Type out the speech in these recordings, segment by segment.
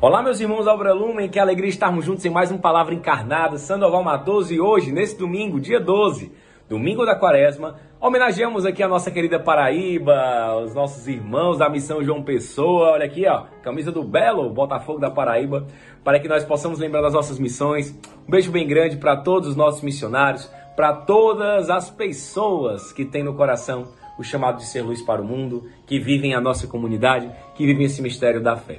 Olá, meus irmãos Albra Lumen, que alegria estarmos juntos em mais um Palavra Encarnada, Sandoval Matoso, e hoje, nesse domingo, dia 12, domingo da quaresma, homenageamos aqui a nossa querida Paraíba, os nossos irmãos da Missão João Pessoa, olha aqui, ó, camisa do Belo, Botafogo da Paraíba, para que nós possamos lembrar das nossas missões. Um beijo bem grande para todos os nossos missionários, para todas as pessoas que têm no coração o chamado de ser luz para o mundo, que vivem a nossa comunidade, que vivem esse mistério da fé.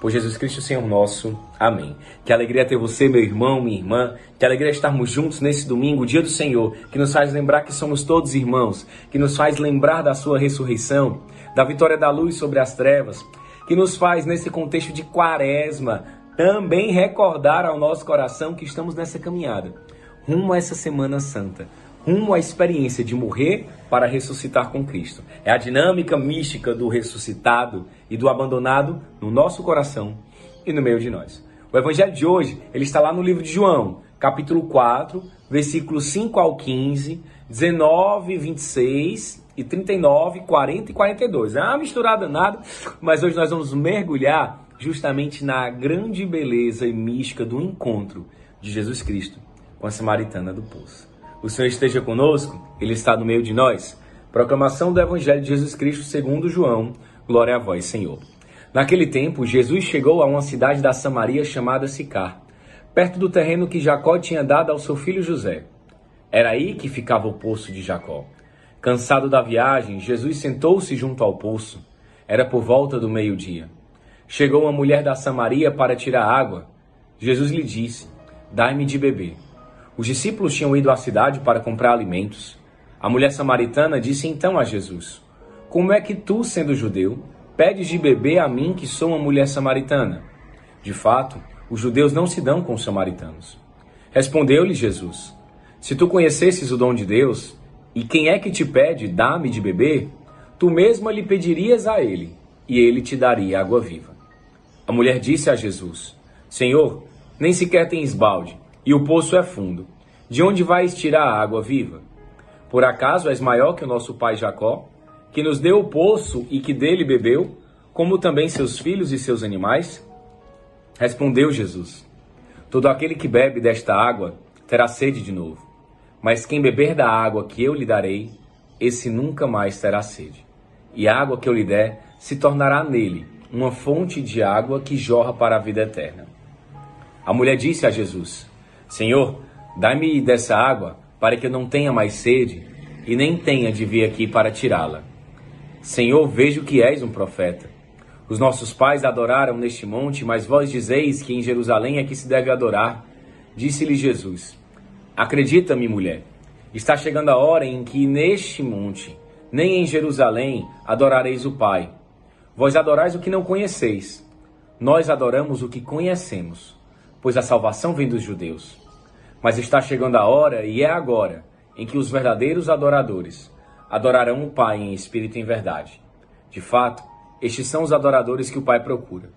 por Jesus Cristo, Senhor nosso. Amém. Que alegria ter você, meu irmão, minha irmã. Que alegria estarmos juntos nesse domingo, dia do Senhor, que nos faz lembrar que somos todos irmãos, que nos faz lembrar da sua ressurreição, da vitória da luz sobre as trevas, que nos faz, nesse contexto de quaresma, também recordar ao nosso coração que estamos nessa caminhada rumo a essa Semana Santa rumo à experiência de morrer para ressuscitar com Cristo. É a dinâmica mística do ressuscitado e do abandonado no nosso coração e no meio de nós. O evangelho de hoje, ele está lá no livro de João, capítulo 4, versículos 5 ao 15, 19, 26 e 39, 40 e 42. É uma misturada nada, mas hoje nós vamos mergulhar justamente na grande beleza e mística do encontro de Jesus Cristo com a samaritana do poço. O Senhor esteja conosco, Ele está no meio de nós. Proclamação do Evangelho de Jesus Cristo segundo João. Glória a vós, Senhor. Naquele tempo, Jesus chegou a uma cidade da Samaria chamada Sicar, perto do terreno que Jacó tinha dado ao seu filho José. Era aí que ficava o poço de Jacó. Cansado da viagem, Jesus sentou-se junto ao poço. Era por volta do meio-dia. Chegou uma mulher da Samaria para tirar água. Jesus lhe disse: Dai-me de beber. Os discípulos tinham ido à cidade para comprar alimentos. A mulher samaritana disse então a Jesus: Como é que tu, sendo judeu, pedes de beber a mim que sou uma mulher samaritana? De fato, os judeus não se dão com os samaritanos. Respondeu-lhe Jesus: Se tu conhecesses o dom de Deus, e quem é que te pede, dá-me de beber, tu mesma lhe pedirias a ele, e ele te daria água viva. A mulher disse a Jesus: Senhor, nem sequer tens balde e o poço é fundo. De onde vais tirar a água viva? Por acaso és maior que o nosso pai Jacó, que nos deu o poço e que dele bebeu, como também seus filhos e seus animais? Respondeu Jesus: Todo aquele que bebe desta água terá sede de novo. Mas quem beber da água que eu lhe darei, esse nunca mais terá sede. E a água que eu lhe der se tornará nele uma fonte de água que jorra para a vida eterna. A mulher disse a Jesus: Senhor, dá-me dessa água para que eu não tenha mais sede e nem tenha de vir aqui para tirá-la. Senhor, vejo que és um profeta. Os nossos pais adoraram neste monte, mas vós dizeis que em Jerusalém é que se deve adorar. Disse-lhe Jesus: Acredita-me, mulher, está chegando a hora em que neste monte, nem em Jerusalém, adorareis o Pai. Vós adorais o que não conheceis. Nós adoramos o que conhecemos pois a salvação vem dos judeus. Mas está chegando a hora, e é agora, em que os verdadeiros adoradores adorarão o Pai em espírito e em verdade. De fato, estes são os adoradores que o Pai procura.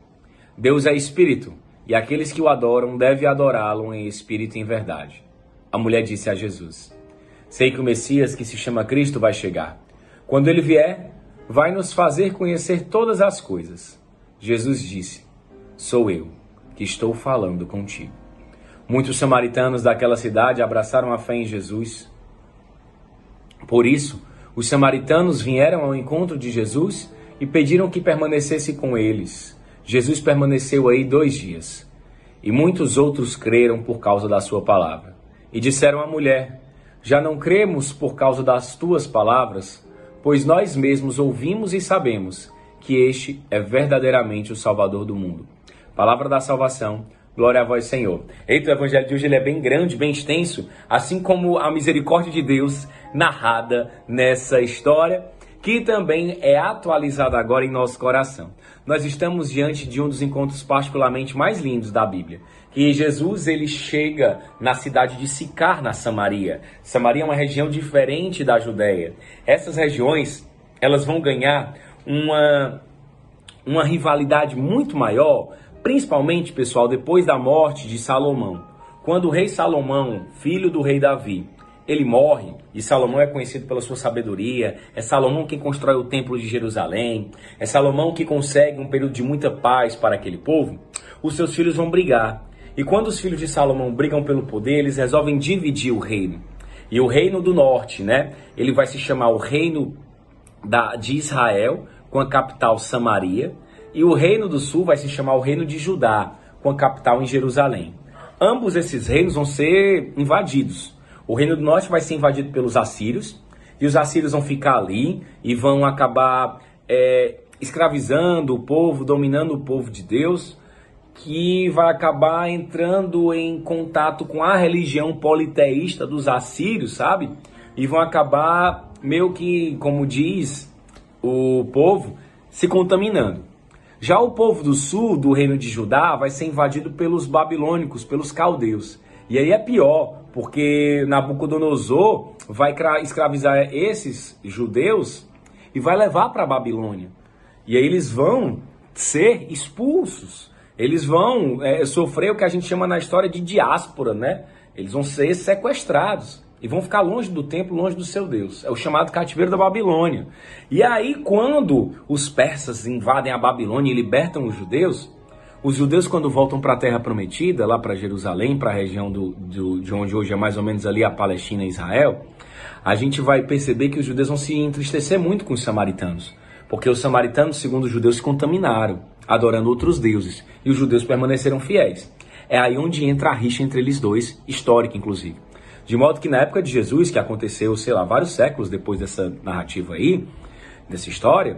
Deus é espírito, e aqueles que o adoram devem adorá-lo em espírito e em verdade. A mulher disse a Jesus: Sei que o Messias, que se chama Cristo, vai chegar. Quando ele vier, vai nos fazer conhecer todas as coisas. Jesus disse: Sou eu estou falando contigo. Muitos samaritanos daquela cidade abraçaram a fé em Jesus. Por isso, os samaritanos vieram ao encontro de Jesus e pediram que permanecesse com eles. Jesus permaneceu aí dois dias. E muitos outros creram por causa da sua palavra. E disseram à mulher: Já não cremos por causa das tuas palavras, pois nós mesmos ouvimos e sabemos que este é verdadeiramente o Salvador do mundo. Palavra da salvação. Glória a vós, Senhor. Eita, o evangelho de hoje ele é bem grande, bem extenso, assim como a misericórdia de Deus narrada nessa história. que também é atualizada agora em nosso coração. Nós estamos diante de um dos encontros particularmente mais lindos da Bíblia, que Jesus ele chega na cidade de Sicar, na Samaria. Samaria é uma região diferente da Judéia. Essas regiões, elas vão ganhar uma uma rivalidade muito maior, principalmente, pessoal, depois da morte de Salomão. Quando o rei Salomão, filho do rei Davi, ele morre, e Salomão é conhecido pela sua sabedoria, é Salomão quem constrói o templo de Jerusalém, é Salomão que consegue um período de muita paz para aquele povo, os seus filhos vão brigar. E quando os filhos de Salomão brigam pelo poder, eles resolvem dividir o reino. E o reino do norte, né? Ele vai se chamar o reino da, de Israel, com a capital Samaria, e o reino do sul vai se chamar o reino de Judá, com a capital em Jerusalém. Ambos esses reinos vão ser invadidos. O reino do norte vai ser invadido pelos assírios, e os assírios vão ficar ali e vão acabar é, escravizando o povo, dominando o povo de Deus, que vai acabar entrando em contato com a religião politeísta dos assírios, sabe? E vão acabar meio que, como diz o povo, se contaminando. Já o povo do sul, do reino de Judá, vai ser invadido pelos babilônicos, pelos caldeus. E aí é pior, porque Nabucodonosor vai escravizar esses judeus e vai levar para a Babilônia. E aí eles vão ser expulsos. Eles vão é, sofrer o que a gente chama na história de diáspora, né? Eles vão ser sequestrados e vão ficar longe do templo, longe do seu Deus. É o chamado cativeiro da Babilônia. E aí, quando os persas invadem a Babilônia e libertam os judeus, os judeus, quando voltam para a Terra Prometida, lá para Jerusalém, para a região do, do, de onde hoje é mais ou menos ali a Palestina e Israel, a gente vai perceber que os judeus vão se entristecer muito com os samaritanos. Porque os samaritanos, segundo os judeus, se contaminaram, adorando outros deuses. E os judeus permaneceram fiéis. É aí onde entra a rixa entre eles dois, histórica inclusive. De modo que na época de Jesus, que aconteceu, sei lá, vários séculos depois dessa narrativa aí, dessa história,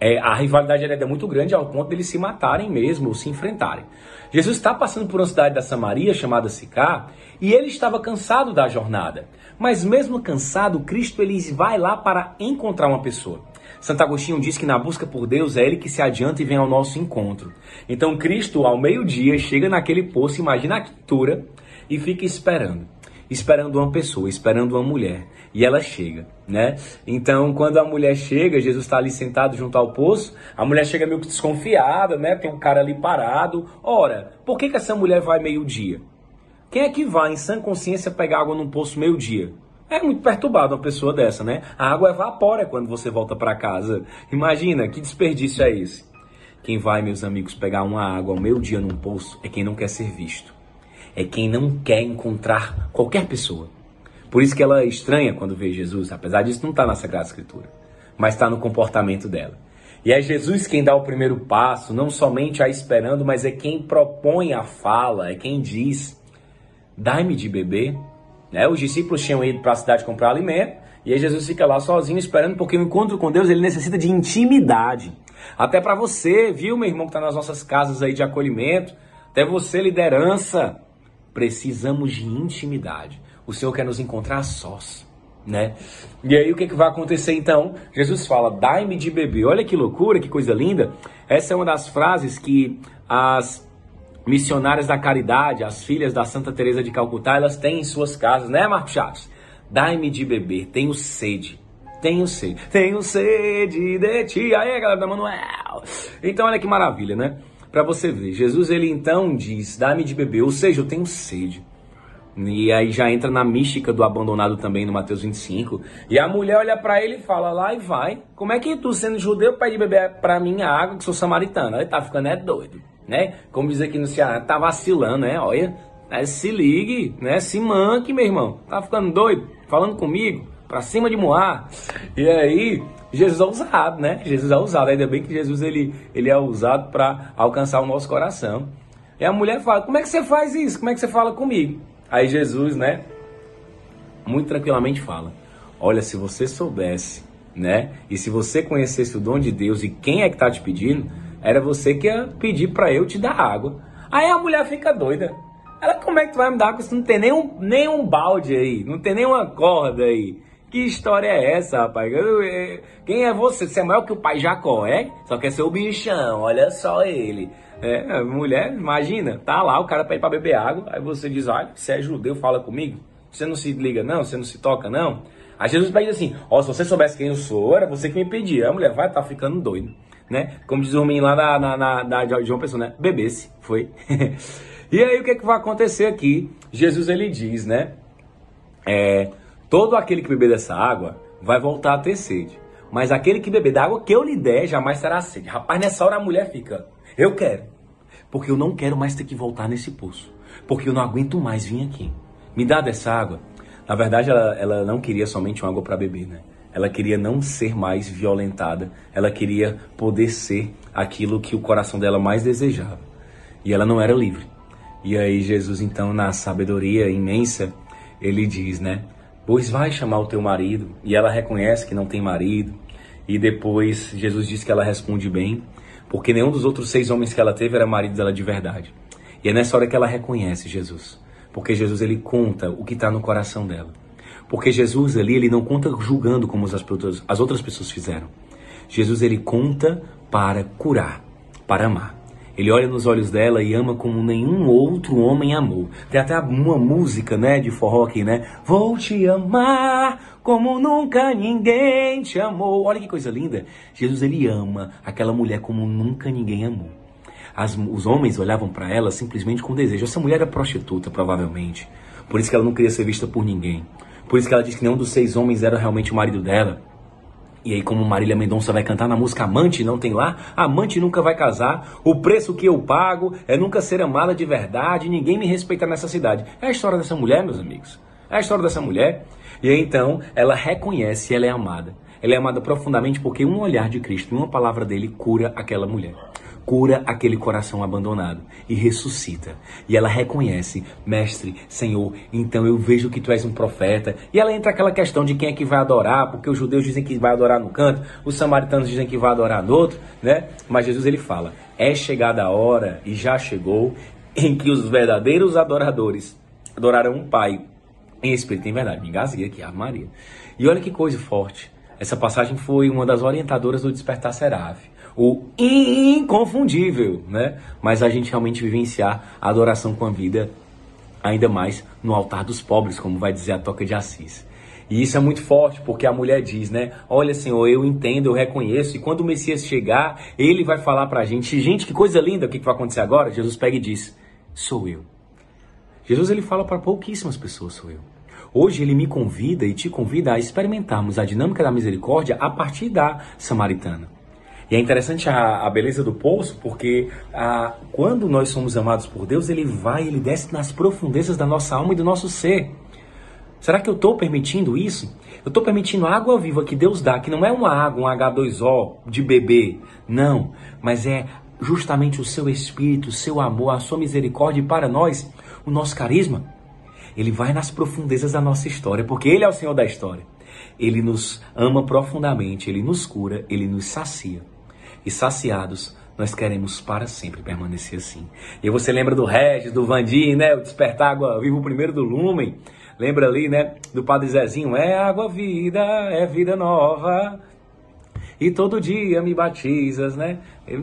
é, a rivalidade era muito grande ao ponto de eles se matarem mesmo, ou se enfrentarem. Jesus está passando por uma cidade da Samaria chamada Sicá, e ele estava cansado da jornada. Mas mesmo cansado, Cristo ele vai lá para encontrar uma pessoa. Santo Agostinho diz que na busca por Deus é ele que se adianta e vem ao nosso encontro. Então Cristo, ao meio-dia, chega naquele poço, imagina a quintura, e fica esperando esperando uma pessoa, esperando uma mulher. E ela chega, né? Então, quando a mulher chega, Jesus está ali sentado junto ao poço, a mulher chega meio que desconfiada, né? Tem um cara ali parado. Ora, por que, que essa mulher vai meio-dia? Quem é que vai em sã consciência pegar água num poço meio-dia? É muito perturbado uma pessoa dessa, né? A água evapora quando você volta para casa. Imagina, que desperdício é esse? Quem vai, meus amigos, pegar uma água ao meio-dia num poço é quem não quer ser visto é quem não quer encontrar qualquer pessoa. Por isso que ela é estranha quando vê Jesus, apesar disso não está na Sagrada Escritura, mas está no comportamento dela. E é Jesus quem dá o primeiro passo, não somente a esperando, mas é quem propõe a fala, é quem diz: dai-me de beber. Né? Os discípulos tinham ido para a cidade comprar alimento, e aí Jesus fica lá sozinho esperando, porque o encontro com Deus ele necessita de intimidade. Até para você, viu, meu irmão, que está nas nossas casas aí de acolhimento, até você, liderança, precisamos de intimidade. O Senhor quer nos encontrar sós, né? E aí o que, que vai acontecer então? Jesus fala: "Dai-me de beber". Olha que loucura, que coisa linda. Essa é uma das frases que as missionárias da caridade, as filhas da Santa Teresa de Calcutá, elas têm em suas casas, né, Marcos Chaves? Dai-me de beber, tenho sede. Tenho sede, tenho sede de ti. Aí, galera da Manuel. Então, olha que maravilha, né? Para você ver. Jesus ele então diz: "Dá-me de beber", ou seja, eu tenho sede. E aí já entra na mística do abandonado também no Mateus 25. E a mulher olha para ele e fala: "Lá e vai. Como é que tu sendo judeu pede beber para mim a água que sou samaritano?" Ele tá ficando é doido, né? Como diz aqui no Ceará, tá vacilando, né? Olha, né? se ligue, né? Se manque, meu irmão. Tá ficando doido? Falando comigo? Pra cima de Moá. E aí, Jesus é usado, né? Jesus é usado. Ainda bem que Jesus ele, ele é usado para alcançar o nosso coração. E a mulher fala: Como é que você faz isso? Como é que você fala comigo? Aí Jesus, né? Muito tranquilamente fala: Olha, se você soubesse, né? E se você conhecesse o dom de Deus e quem é que tá te pedindo, era você que ia pedir para eu te dar água. Aí a mulher fica doida. Ela, como é que tu vai me dar água se não tem nenhum, nenhum balde aí? Não tem nenhuma corda aí? Que história é essa, rapaz? Quem é você? Você é maior que o pai Jacó, é? Só quer ser o bichão, olha só ele. É, mulher, imagina, tá lá, o cara pede pra beber água, aí você diz, olha, você é judeu, fala comigo. Você não se liga não, você não se toca não. Aí Jesus pede assim, ó, oh, se você soubesse quem eu sou, era você que me pedia. A mulher vai, tá ficando doido, né? Como diz o menino lá na, na, na, na João Pessoa, né? Bebesse, foi. e aí o que, é que vai acontecer aqui? Jesus ele diz, né? É, todo aquele que beber dessa água vai voltar a ter sede. Mas aquele que beber da água que eu lhe der jamais terá sede. Rapaz, nessa hora a mulher fica, eu quero. Porque eu não quero mais ter que voltar nesse poço. Porque eu não aguento mais vir aqui. Me dá dessa água. Na verdade, ela, ela não queria somente uma água para beber, né? Ela queria não ser mais violentada. Ela queria poder ser aquilo que o coração dela mais desejava. E ela não era livre. E aí Jesus, então, na sabedoria imensa, ele diz, né? Pois vai chamar o teu marido. E ela reconhece que não tem marido. E depois Jesus diz que ela responde bem, porque nenhum dos outros seis homens que ela teve era marido dela de verdade. E é nessa hora que ela reconhece Jesus. Porque Jesus ele conta o que está no coração dela. Porque Jesus ali ele não conta julgando como as, as outras pessoas fizeram. Jesus ele conta para curar, para amar. Ele olha nos olhos dela e ama como nenhum outro homem amou. Tem até uma música, né, de forró aqui, né? Vou te amar como nunca ninguém te amou. Olha que coisa linda. Jesus ele ama aquela mulher como nunca ninguém amou. As, os homens olhavam para ela simplesmente com desejo. Essa mulher era prostituta, provavelmente. Por isso que ela não queria ser vista por ninguém. Por isso que ela disse que nenhum dos seis homens era realmente o marido dela. E aí, como Marília Mendonça vai cantar na música Amante, não tem lá? Amante nunca vai casar. O preço que eu pago é nunca ser amada de verdade. Ninguém me respeita nessa cidade. É a história dessa mulher, meus amigos. É a história dessa mulher. E aí, então, ela reconhece, ela é amada. Ela é amada profundamente porque um olhar de Cristo, uma palavra dele, cura aquela mulher cura aquele coração abandonado e ressuscita. E ela reconhece, mestre, Senhor, então eu vejo que tu és um profeta. E ela entra aquela questão de quem é que vai adorar, porque os judeus dizem que vai adorar no canto, os samaritanos dizem que vai adorar no outro, né? Mas Jesus ele fala: "É chegada a hora e já chegou em que os verdadeiros adoradores adorarão o Pai em espírito e em verdade". Me engasguei aqui, a Maria. E olha que coisa forte. Essa passagem foi uma das orientadoras do Despertar Seraf o inconfundível, né? Mas a gente realmente vivenciar a adoração com a vida ainda mais no altar dos pobres, como vai dizer a Toca de Assis. E isso é muito forte, porque a mulher diz, né? Olha, Senhor, eu entendo, eu reconheço, e quando o Messias chegar, ele vai falar pra gente, gente, que coisa linda, o que, que vai acontecer agora? Jesus pega e diz: Sou eu. Jesus ele fala para pouquíssimas pessoas, sou eu. Hoje ele me convida e te convida a experimentarmos a dinâmica da misericórdia a partir da samaritana. E é interessante a, a beleza do poço, porque a, quando nós somos amados por Deus, Ele vai, Ele desce nas profundezas da nossa alma e do nosso ser. Será que eu estou permitindo isso? Eu estou permitindo a água viva que Deus dá, que não é uma água, um H2O de bebê, não, mas é justamente o seu espírito, o seu amor, a sua misericórdia para nós, o nosso carisma. Ele vai nas profundezas da nossa história, porque Ele é o Senhor da história. Ele nos ama profundamente, Ele nos cura, Ele nos sacia e saciados, nós queremos para sempre permanecer assim. E você lembra do Regis, do Vandir, né? O Despertar Água Viva, o primeiro do Lumen. Lembra ali, né? Do Padre Zezinho, é água vida, é vida nova e todo dia me batizas, né?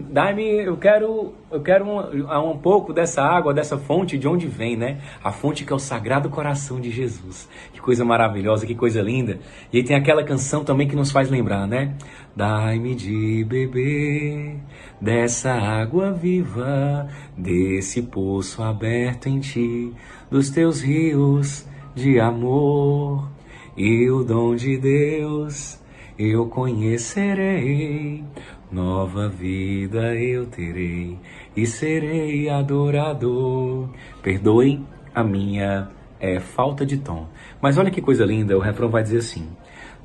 Dai-me, eu quero, eu quero um, um, pouco dessa água, dessa fonte de onde vem, né? A fonte que é o Sagrado Coração de Jesus. Que coisa maravilhosa, que coisa linda. E aí tem aquela canção também que nos faz lembrar, né? Dai-me de beber dessa água viva, desse poço aberto em ti, dos teus rios de amor e o dom de Deus eu conhecerei, nova vida eu terei e serei adorador. Perdoem a minha é, falta de tom. Mas olha que coisa linda, o refrão vai dizer assim: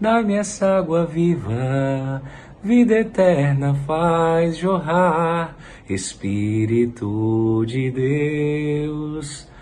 Dai-me essa água viva, vida eterna faz jorrar, Espírito de Deus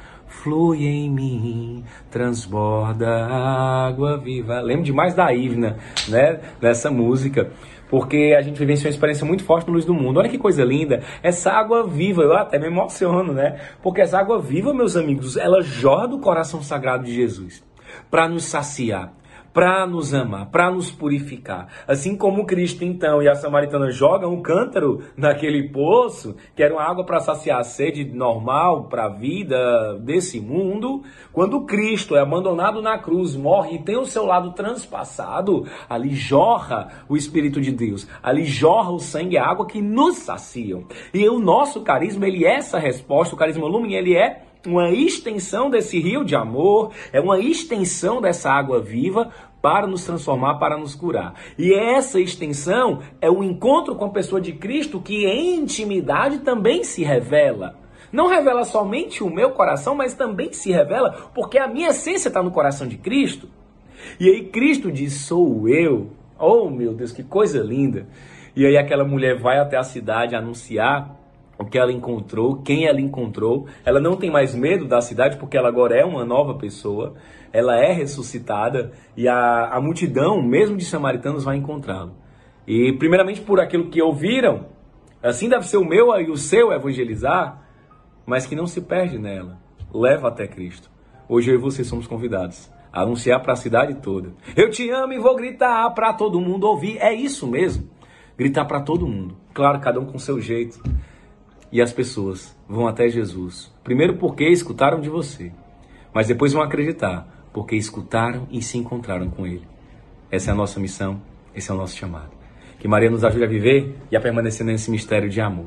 flui em mim, transborda água viva. Lembro demais da Ivna, né, nessa música, porque a gente vivenciou uma experiência muito forte no Luz do Mundo. Olha que coisa linda, essa água viva, eu até me emociono, né? Porque essa água viva, meus amigos, ela jorra do coração sagrado de Jesus para nos saciar, para nos amar, para nos purificar. Assim como Cristo, então, e a samaritana jogam um cântaro naquele poço, que era uma água para saciar a sede normal para a vida desse mundo, quando Cristo é abandonado na cruz, morre e tem o seu lado transpassado, ali jorra o Espírito de Deus, ali jorra o sangue e a água que nos saciam. E o nosso carisma, ele é essa resposta, o carisma lumen, ele é uma extensão desse rio de amor, é uma extensão dessa água viva para nos transformar, para nos curar. E essa extensão é o encontro com a pessoa de Cristo que em intimidade também se revela. Não revela somente o meu coração, mas também se revela porque a minha essência está no coração de Cristo. E aí Cristo diz: Sou eu. Oh meu Deus, que coisa linda! E aí aquela mulher vai até a cidade anunciar o que ela encontrou, quem ela encontrou. Ela não tem mais medo da cidade porque ela agora é uma nova pessoa. Ela é ressuscitada e a, a multidão, mesmo de samaritanos, vai encontrá-lo. E primeiramente por aquilo que ouviram, assim deve ser o meu e o seu evangelizar, mas que não se perde nela. Leva até Cristo. Hoje eu e você somos convidados a anunciar para a cidade toda. Eu te amo e vou gritar para todo mundo ouvir. É isso mesmo. Gritar para todo mundo. Claro, cada um com seu jeito e as pessoas vão até Jesus. Primeiro porque escutaram de você, mas depois vão acreditar porque escutaram e se encontraram com Ele. Essa é a nossa missão, esse é o nosso chamado. Que Maria nos ajude a viver e a permanecer nesse mistério de amor.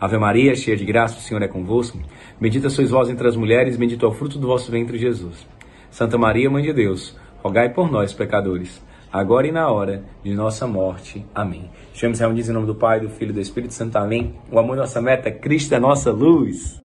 Ave Maria, cheia de graça, o Senhor é convosco. Bendita sois vós entre as mulheres, bendito é o fruto do vosso ventre, Jesus. Santa Maria, Mãe de Deus, rogai por nós, pecadores agora e na hora de nossa morte. Amém. Estamos reunidos em nome do Pai, do Filho e do Espírito Santo. Amém. O amor é nossa meta, Cristo é nossa luz.